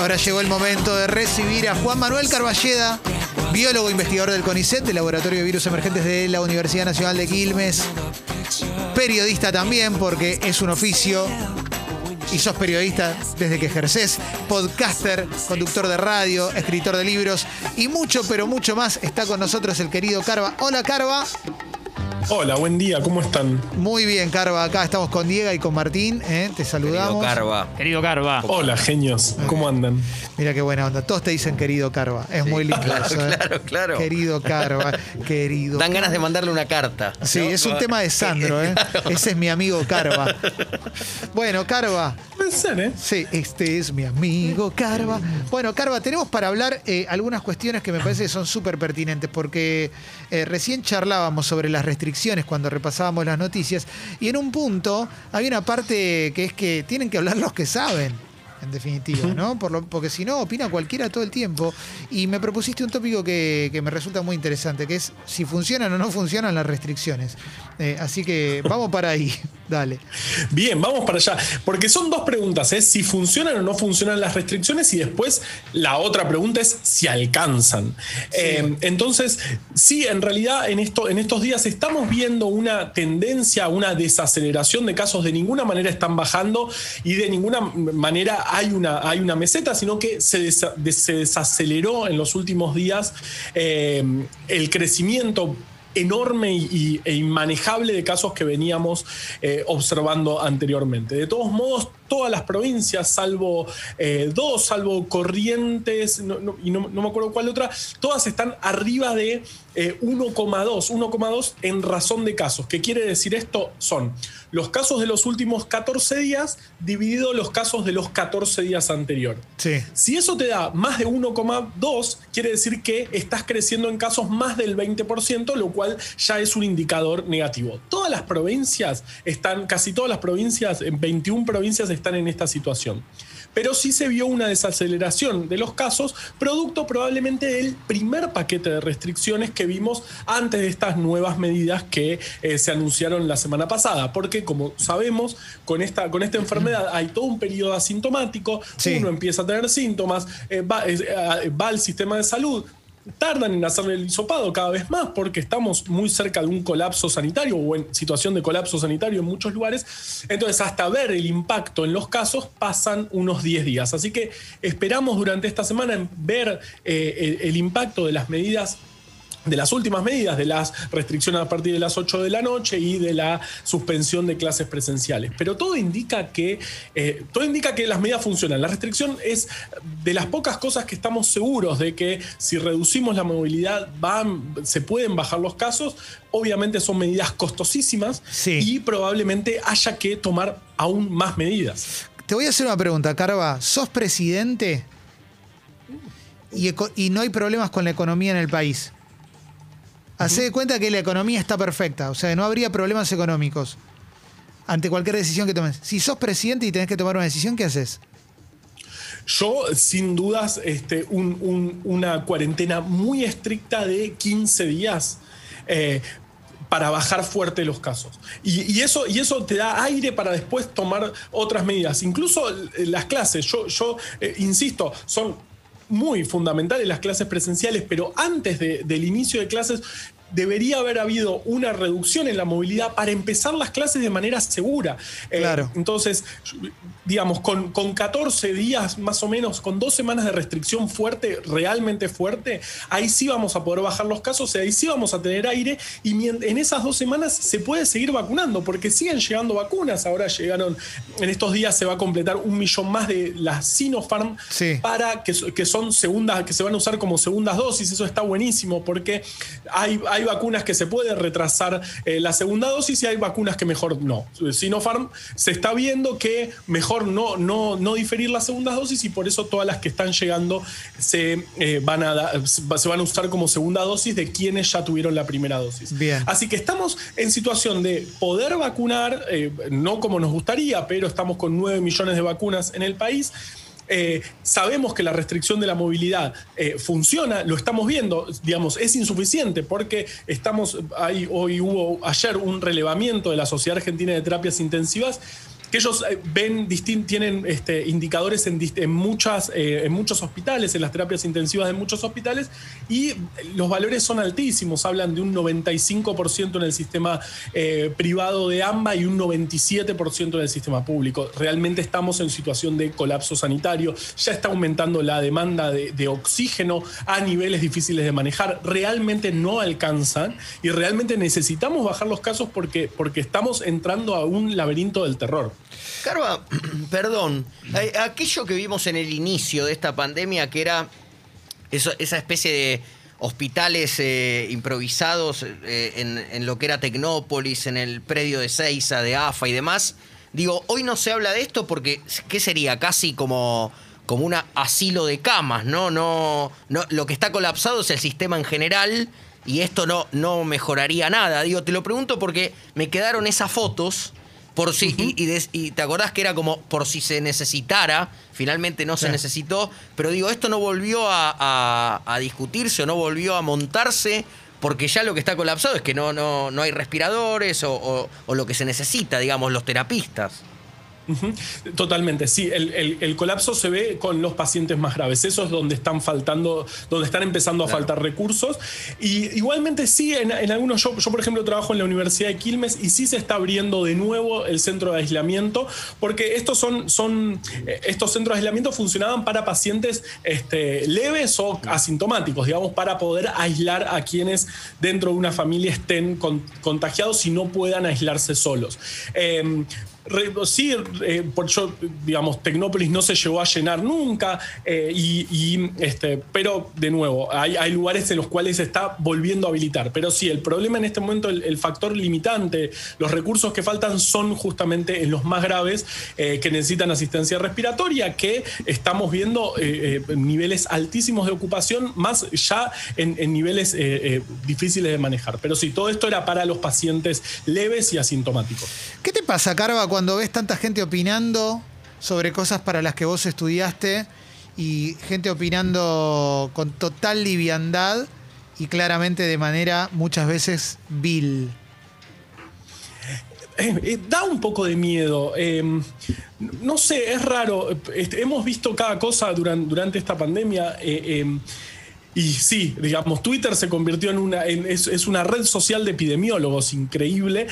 Ahora llegó el momento de recibir a Juan Manuel Carballeda, biólogo investigador del CONICET, del Laboratorio de Virus Emergentes de la Universidad Nacional de Quilmes. Periodista también, porque es un oficio. Y sos periodista desde que ejerces, podcaster, conductor de radio, escritor de libros y mucho, pero mucho más. Está con nosotros el querido Carva. Hola, Carva. Hola, buen día, ¿cómo están? Muy bien, Carva. Acá estamos con Diego y con Martín. ¿eh? Te saludamos. Querido Carva. Querido Carva. Hola, genios, ¿cómo andan? Mira qué buena onda. Todos te dicen querido Carva. Es muy lindo claro, eso, ¿eh? claro, claro. Querido Carva, querido. Dan ganas de mandarle una carta. Sí, ¿no? es un tema de Sandro, ¿eh? Claro. Ese es mi amigo Carva. Bueno, Carva. Puede ser, ¿eh? Sí, este es mi amigo Carva. Bueno, Carva, tenemos para hablar eh, algunas cuestiones que me parece que son súper pertinentes, porque eh, recién charlábamos sobre las restricciones cuando repasábamos las noticias, y en un punto hay una parte que es que tienen que hablar los que saben. En definitiva, ¿no? Por lo- porque si no, opina cualquiera todo el tiempo. Y me propusiste un tópico que, que me resulta muy interesante, que es si funcionan o no funcionan las restricciones. Eh, así que vamos para ahí. Dale. Bien, vamos para allá. Porque son dos preguntas, ¿eh? Si funcionan o no funcionan las restricciones y después la otra pregunta es si alcanzan. Eh, entonces, sí, en realidad en, esto, en estos días estamos viendo una tendencia, una desaceleración de casos. De ninguna manera están bajando y de ninguna manera hay una, hay una meseta, sino que se, desa- de- se desaceleró en los últimos días eh, el crecimiento enorme y, e inmanejable de casos que veníamos eh, observando anteriormente. De todos modos, todas las provincias, salvo eh, dos, salvo Corrientes, no- no- y no, no me acuerdo cuál otra, todas están arriba de eh, 1,2, 1,2 en razón de casos. ¿Qué quiere decir esto? Son los casos de los últimos 14 días dividido los casos de los 14 días anteriores. Sí. Si eso te da más de 1,2, quiere decir que estás creciendo en casos más del 20%, lo cual ya es un indicador negativo. Todas las provincias están, casi todas las provincias, en 21 provincias están en esta situación. Pero sí se vio una desaceleración de los casos, producto probablemente del primer paquete de restricciones que vimos antes de estas nuevas medidas que eh, se anunciaron la semana pasada. Porque, como sabemos, con esta, con esta enfermedad hay todo un periodo asintomático, Sí. uno empieza a tener síntomas, eh, va, eh, eh, va al sistema de salud. Tardan en hacerle el hisopado cada vez más porque estamos muy cerca de un colapso sanitario o en situación de colapso sanitario en muchos lugares. Entonces, hasta ver el impacto en los casos pasan unos 10 días. Así que esperamos durante esta semana ver eh, el impacto de las medidas de las últimas medidas, de las restricciones a partir de las 8 de la noche y de la suspensión de clases presenciales. Pero todo indica que, eh, todo indica que las medidas funcionan. La restricción es de las pocas cosas que estamos seguros de que si reducimos la movilidad van, se pueden bajar los casos. Obviamente son medidas costosísimas Sí. y probablemente haya que tomar aún más medidas. Te voy a hacer una pregunta, Carva. ¿Sos presidente y, eco- y no hay problemas con la economía en el país? Hacé de cuenta que la economía está perfecta, o sea, no habría problemas económicos ante cualquier decisión que tomes. Si sos presidente y tenés que tomar una decisión, ¿qué haces? Yo, sin dudas, este, un- un- una cuarentena muy estricta de 15 días. eh, para bajar fuerte los casos. Y, y eso, y eso te da aire para después tomar otras medidas. Incluso eh, las clases, yo, yo eh, insisto, son muy fundamentales las clases presenciales, pero antes de- del inicio de clases debería haber habido una reducción en la movilidad para empezar las clases de manera segura. Eh, entonces, digamos, con, con 14 días más o menos, con dos semanas de restricción fuerte, realmente fuerte, ahí sí vamos a poder bajar los casos, ahí sí vamos a tener aire y en esas dos semanas se puede seguir vacunando, porque siguen llegando vacunas. Ahora llegaron, en estos días se va a completar un millón más de las Sinopharm Sí. para que, que son segundas, que se van a usar como segundas dosis. Eso está buenísimo porque hay, hay vacunas que se puede retrasar eh, la segunda dosis y hay vacunas que mejor no. Sinopharm se está viendo que mejor no, no, no diferir las segundas dosis y por eso todas las que están llegando se, eh, van a da- se van a usar como segunda dosis de quienes ya tuvieron la primera dosis. Bien. Así que estamos en situación de poder vacunar, eh, no como nos gustaría, pero estamos con 9 millones de vacunas en el país. Eh, sabemos que la restricción de la movilidad eh, funciona, lo estamos viendo, digamos, es insuficiente porque estamos, hoy hubo ayer un relevamiento de la Sociedad Argentina de Terapias Intensivas que ellos eh, ven, tienen este, indicadores en, en muchas, eh, en muchos hospitales, en las terapias intensivas de muchos hospitales, y los valores son altísimos, hablan de un 95% en el sistema privado de AMBA y un 97% en el sistema público. Realmente estamos en situación de colapso sanitario, ya está aumentando la demanda de, de oxígeno a niveles difíciles de manejar, realmente no alcanzan y realmente necesitamos bajar los casos porque, porque estamos entrando a un laberinto del terror. Carva, perdón, aquello que vimos en el inicio de esta pandemia, que era esa especie de hospitales eh, improvisados eh, en, lo que era Tecnópolis, en el predio de Seiza, de AFA y demás. Digo, hoy no se habla de esto porque, ¿qué sería? Casi como, como un asilo de camas, ¿no? No, no Lo que está colapsado es el sistema en general y esto no, no mejoraría nada. Digo, te lo pregunto porque me quedaron esas fotos por si, y, te acordás que era como por si se necesitara, finalmente no se necesitó, pero digo, esto no volvió a, discutirse o no volvió a montarse porque ya lo que está colapsado es que no, no, no hay respiradores o, o lo que se necesita, digamos, los terapistas. Totalmente, sí. El, colapso se ve con los pacientes más graves. Eso es donde están faltando, donde están empezando a faltar recursos. Y igualmente sí, en, algunos, yo, yo, por ejemplo trabajo en la Universidad de Quilmes y sí se está abriendo de nuevo el centro de aislamiento, porque estos son, son eh, estos centros de aislamiento funcionaban para pacientes este, leves o asintomáticos, digamos, para poder aislar a quienes dentro de una familia estén contagiados y no puedan aislarse solos. Em, sí, eh, por yo, digamos, Tecnópolis no se llegó a llenar nunca, eh, y, este, pero de nuevo, hay, lugares en los cuales se está volviendo a habilitar. Pero sí, el problema en este momento, el, factor limitante, los recursos que faltan son justamente en los más graves eh, que necesitan asistencia respiratoria, que estamos viendo niveles altísimos de ocupación, más ya en niveles difíciles de manejar. Pero sí, todo esto era para los pacientes leves y asintomáticos. ¿Qué te pasa, Carva, cuando ves tanta gente opinando sobre cosas para las que vos estudiaste y gente opinando con total liviandad y claramente de manera muchas veces vil? Eh, eh, da un poco de miedo. Em, no sé, es raro. Este, hemos visto cada cosa durante, esta pandemia. Eh, em, y sí, digamos, Twitter se convirtió en una. es, una red social de epidemiólogos increíble.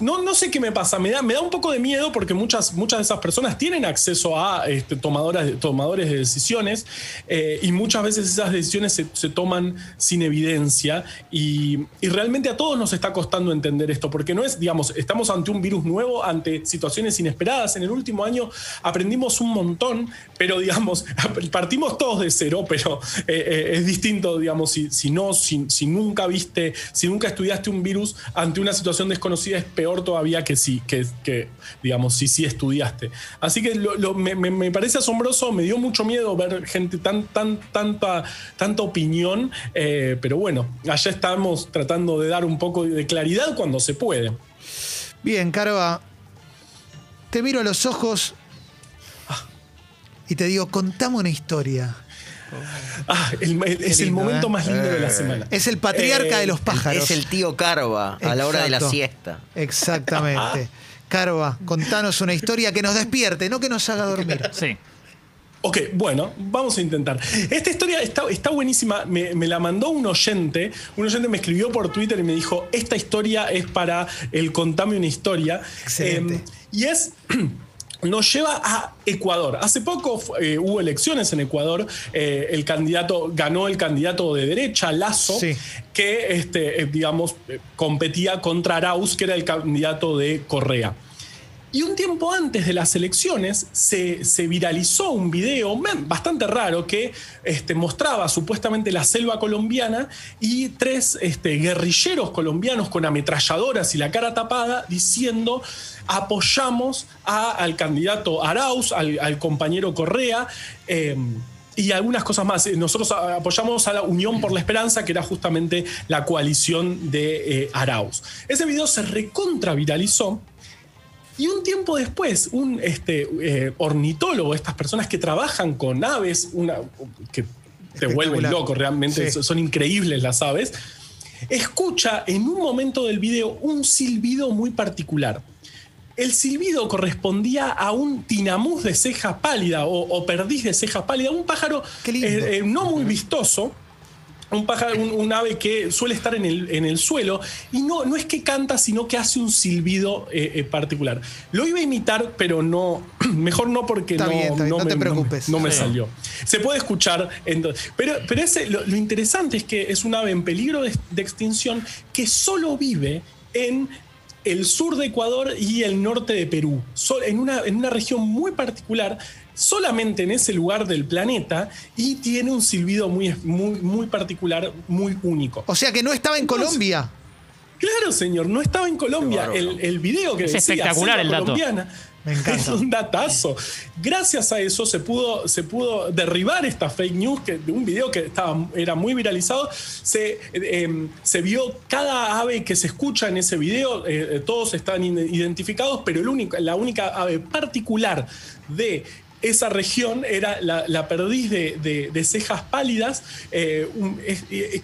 No, no sé qué me pasa, me da, me da un poco de miedo porque muchas, muchas de esas personas tienen acceso a este, tomadores, tomadores de decisiones eh, y muchas veces esas decisiones se, toman sin evidencia y, realmente a todos nos está costando entender esto porque no es, digamos, estamos ante un virus nuevo, ante situaciones inesperadas. En el último año aprendimos un montón, pero digamos, partimos todos de cero, pero eh, eh, es distinto, digamos, si, si no, si, si nunca viste, si nunca estudiaste un virus ante una situación desconocida es peor todavía que si, que, digamos, si sí estudiaste. Así que me, parece asombroso, me dio mucho miedo ver gente tan, tan, tanta, tanta opinión, eh, pero bueno, allá estamos tratando de dar un poco de claridad cuando se puede. Bien, Carva, te miro a los ojos y te digo, contame una historia. Ah, es el momento ¿eh? más lindo de la semana. Es el patriarca de los pájaros. Es el tío Carva a la hora de la siesta. Exactamente. Carva, contanos una historia que nos despierte, no que nos haga dormir. Sí. Ok, bueno, vamos a intentar. Esta historia está, está buenísima. Me, la mandó un oyente. Un oyente me escribió por Twitter y me dijo: Esta historia es para el Contame una historia. Excelente. Em, y es. nos lleva a Ecuador. Hace poco eh, hubo elecciones en Ecuador. Eh, el candidato ganó el candidato de derecha, Lazo, que este, eh, digamos, competía contra Arauz, que era el candidato de Correa. Y un tiempo antes de las elecciones se, viralizó un video bastante raro que este, mostraba supuestamente la selva colombiana y tres este, guerrilleros colombianos con ametralladoras y la cara tapada diciendo apoyamos al candidato Arauz, al, compañero Correa. Em, y algunas cosas más. Nosotros apoyamos a la Unión por la Esperanza, que era justamente la coalición de eh, Arauz. Ese video se recontra viralizó y un tiempo después, un este, eh, ornitólogo, estas personas que trabajan con aves, una, que te vuelven loco, realmente son increíbles las aves, escucha en un momento del video un silbido muy particular. el silbido correspondía a un tinamús de ceja pálida o, o perdiz de ceja pálida, un pájaro eh, eh, no muy vistoso. Un, pájaro, un, un ave que suele estar en el, en el suelo y no, no es que canta, sino que hace un silbido eh, eh, particular. Lo iba a imitar, pero no, mejor no porque Está no, bien, está bien, no me, te preocupes. no me salió. Se puede escuchar. ento- pero pero ese, lo, lo interesante es que es un ave en peligro de, de extinción que solo vive en el sur de Ecuador y el norte de Perú. En, una, en una región muy particular, solamente en ese lugar del planeta, y tiene un silbido muy, muy, muy particular, muy único. O sea que no estaba en Entonces- Colombia. Claro, señor, no estaba en Colombia. El, el video que Es decía espectacular el dato. colombiana Me encanta. Es un datazo. Gracias a eso se pudo, se pudo derribar esta fake news que, de un video que estaba, era muy viralizado. Se, eh, eh, se vio cada ave que se escucha en ese video, eh, eh, todos están identificados, pero el único, la única ave particular de esa región era la, perdiz de, cejas pálidas, eh,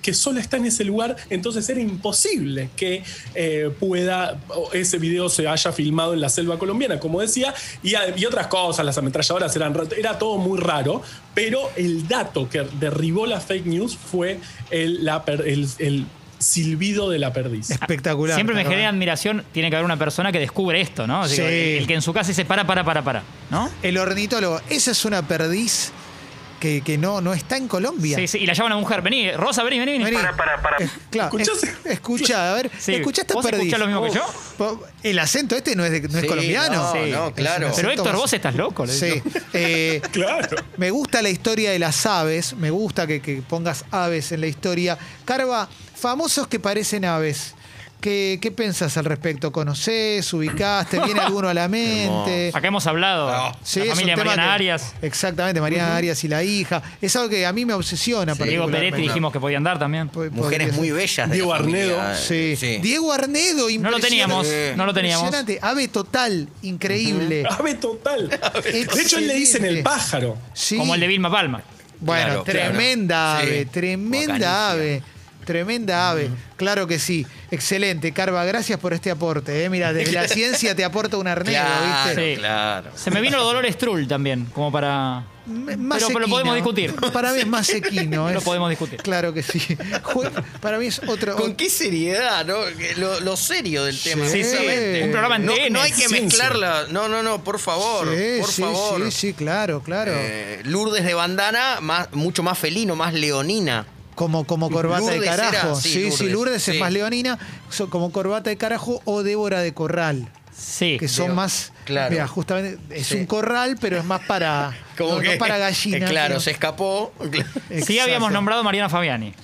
que solo está en ese lugar, entonces era imposible que eh, pueda, ese video se haya filmado en la selva colombiana, como decía, y, otras cosas, las ametralladoras eran, ra- era todo muy raro, pero el dato que derribó la fake news fue el silbido de la perdiz. Espectacular. Siempre me genera admiración, tiene que haber una persona que descubre esto, ¿no? Sí. el que en su casa dice, para, para, para, para, ¿no? El ornitólogo. Esa es una perdiz que, que no, no está en Colombia. Sí, sí, y la llama una mujer, vení, Rosa, vení, vení, vení. Vení. Para, para, para. Eh, claro, ¿Escuchás? es- escuchá, a ver, Sí. ¿escuchaste ¿Vos perdiz? escuchás lo mismo que yo? El acento este no es, de- no es Sí, colombiano. no, Sí. no, claro. Pero Héctor, vos estás loco. le Sí. Eh, Claro. me gusta la historia de las aves, me gusta que, que pongas aves en la historia. Carva, famosos que parecen aves. ¿Qué, qué pensás al respecto? ¿Conocés? ¿Ubicás? ¿Te viene alguno a la mente? Acá hemos hablado. Sí, la es un familia tema Mariana que- Arias, Exactamente, Mariana Arias y la hija. Es algo que a mí me obsesiona. Diego particularmente. Peretti dijimos que podían dar también. Po- podría Mujeres ser. muy bellas. de Diego la familia, Arnedo. eh, Sí. Diego Arnedo, No lo impresionante. teníamos, no lo teníamos. Impresionante. Ave total, increíble. Ave total. De hecho, él le dicen el Excelente. pájaro. Sí. Como el de Vilma Palma. Bueno, Claro, tremenda claro. ave, Sí. tremenda ave. Tremenda ave, claro que sí. Excelente, Carva, gracias por este aporte. ¿eh? Mira, desde la ciencia te aporta un arnedo, Claro, ¿viste? Sí. claro. Se me vino Dolores Trull también, como para... M- Más Pero- pero lo podemos discutir. Para mí es más sequino. Lo podemos discutir. Claro que sí. Para mí es otro. Con qué seriedad, ¿no? Lo, lo serio del tema. Sí, sí. Un programa en no, no hay que mezclarla. No, no, no, por favor. Sí, por sí, favor. sí, sí, claro, claro. Eh, Lourdes de bandana, más, mucho más felino, más leonina. Como, como corbata de carajo. era, sí, sí, sí, Lourdes, es sí. más leonina, so- como corbata de carajo o Débora de corral. Sí. Que son más. Claro. Mira, justamente es Sí. un corral, pero es más para. Como no, que, no para gallinas. eh, claro, sino- se escapó. Sí habíamos nombrado a Mariana Fabiani.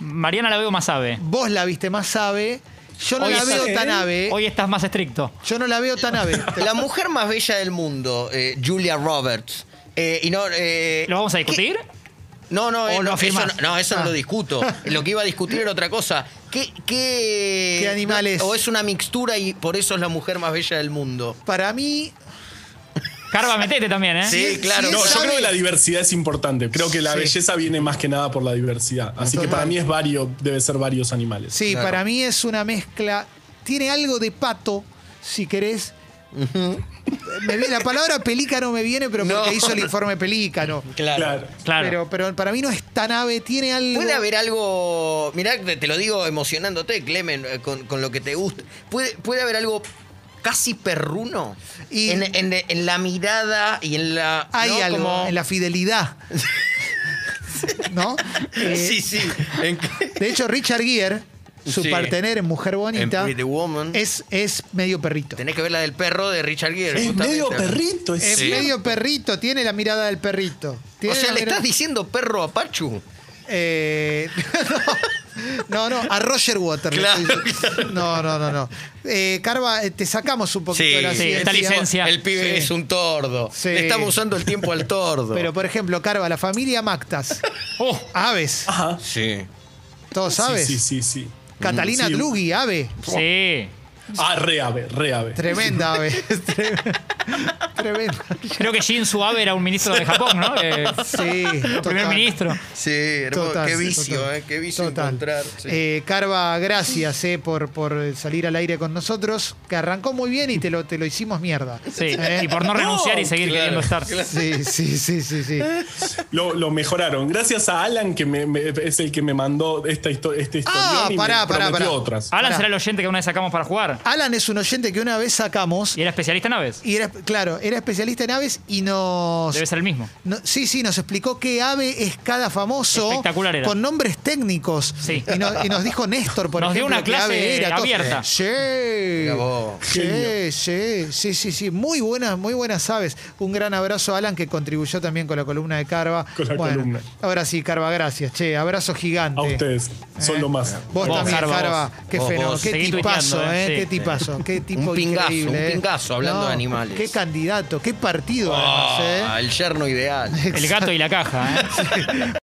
Mariana la veo más ave. Vos la viste más ave. Yo no Hoy la veo tan ave. Hoy estás más estricto. Yo no la veo tan ave. La mujer más bella del mundo, eh, Julia Roberts. Eh, y no, eh, ¿Lo vamos a ¿qué- discutir? No, no, ¿O eh, no, eso, no, eso Ah. no lo discuto. Lo que iba a discutir era otra cosa. ¿Qué, qué, ¿Qué animal es? O es una mixtura y por eso es la mujer más bella del mundo. Para mí, Carva, metete también, ¿eh? Sí, si claro. No, yo creo que la diversidad es importante. Creo que la Sí. belleza viene más que nada por la diversidad. Así que para mí es vario, debe ser varios animales. sí, Claro. para mí es una mezcla. Tiene algo de pato, si querés. Me viene, la palabra pelícano me viene, pero porque No. hizo el informe pelícano. Claro. Claro. Pero, pero para mí no es tan ave, tiene algo. Puede haber algo. Mirá, te lo digo emocionándote, Clemen, eh, con, con lo que te gusta. Puede, puede haber algo casi perruno Y- en, en- en la mirada y en la. Hay ¿no? algo Como- en la fidelidad. ¿No? Eh, Sí, sí. De hecho, Richard Gere, su Sí. partener en Mujer Bonita, En Pretty Woman. es, es medio perrito. Tenés que ver la del perro de Richard Gere. Es justamente. medio perrito. Es Es Sí. medio perrito, tiene la mirada del perrito. O Tiene sea, la le estás diciendo perro a Pachu. Eh, no, no, a Roger Waters. le Claro, estoy diciendo. No, no, no, no. Eh, Carva, eh, te sacamos un poquito Sí, de la sí, ciencia. esta licencia. El pibe Sí. es un tordo. Sí. Le estamos usando el tiempo al tordo. Pero, por ejemplo, Carva, la familia Mactas, Oh, aves, Ajá. Sí. todos Sí, aves. sí, sí, sí. Catalina Sí. Dlugi, ave. sí. Ah, re ave, re ave. Tremenda ave. Tre- Tremenda. Creo que Shinzo Abe era un ministro de Japón, ¿no? Eh, Sí. primer total. ministro. Sí, hermoso. Total, qué vicio, total. eh, qué vicio Total. encontrar. sí. Eh, Carva, gracias eh, por, por salir al aire con nosotros, que arrancó muy bien y te lo, te lo hicimos mierda. Sí, Eh, y por no renunciar y seguir claro, queriendo estar. Sí, sí, sí, sí, sí. Lo, lo mejoraron. Gracias a Alan, que me- me- es el que me mandó esta, histo- este Ah, y pará, me pará, pará. otras. Alan Pará. será el oyente que una vez sacamos para jugar. Alan es un oyente que una vez sacamos Y era especialista en aves. y era, claro, era especialista en aves y nos... Debe ser el mismo. no- sí, sí, nos explicó qué ave es cada famoso Espectacular era. con nombres técnicos. Sí. Y, no- y nos dijo Néstor, por Nos dio ejemplo, una clase era. abierta. Sí. Sí, sí, sí, sí, sí. Muy buenas, muy buenas aves. Un gran abrazo a Alan que contribuyó también con la columna de Carva. Con la Bueno, columna. Ahora sí, Carva, gracias. Che, abrazo gigante. A ustedes. Son Eh. lo más. Vos, Vos, también, Carva. Qué fenómeno. Qué tipazo, ¿eh? eh, Qué. Tipazo. Qué tipo Un pingazo, increíble, un eh. pingazo, hablando de animales. Qué candidato, qué partido, Ah, además, ¿eh? el yerno ideal. El gato y la caja, ¿eh?